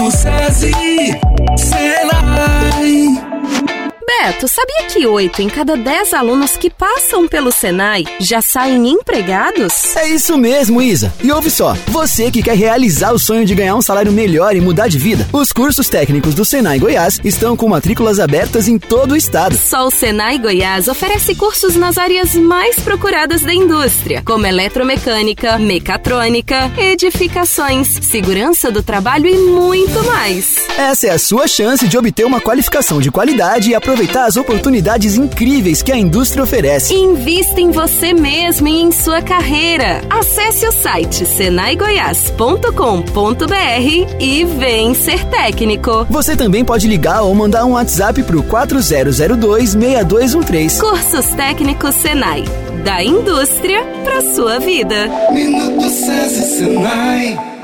Minuto SESI, Senai. Beto, sabia que 8 em cada 10 alunos que passam pelo Senai já saem empregados? É isso mesmo, Isa. E ouve só, você que quer realizar o sonho de ganhar um salário melhor e mudar de vida, os cursos técnicos do Senai Goiás estão com matrículas abertas em todo o estado. Só o Senai Goiás oferece cursos nas áreas mais procuradas da indústria, como eletromecânica, mecatrônica, edificações, segurança do trabalho e muito mais. Essa é a sua chance de obter uma qualificação de qualidade e aproveitar aproveitar as oportunidades incríveis que a indústria oferece. Invista em você mesmo e em sua carreira. Acesse o site senaigoias.com.br e vem ser técnico. Você também pode ligar ou mandar um WhatsApp para o 4002-6213. Cursos Técnicos Senai. Da indústria para sua vida. Minuto SESI Senai.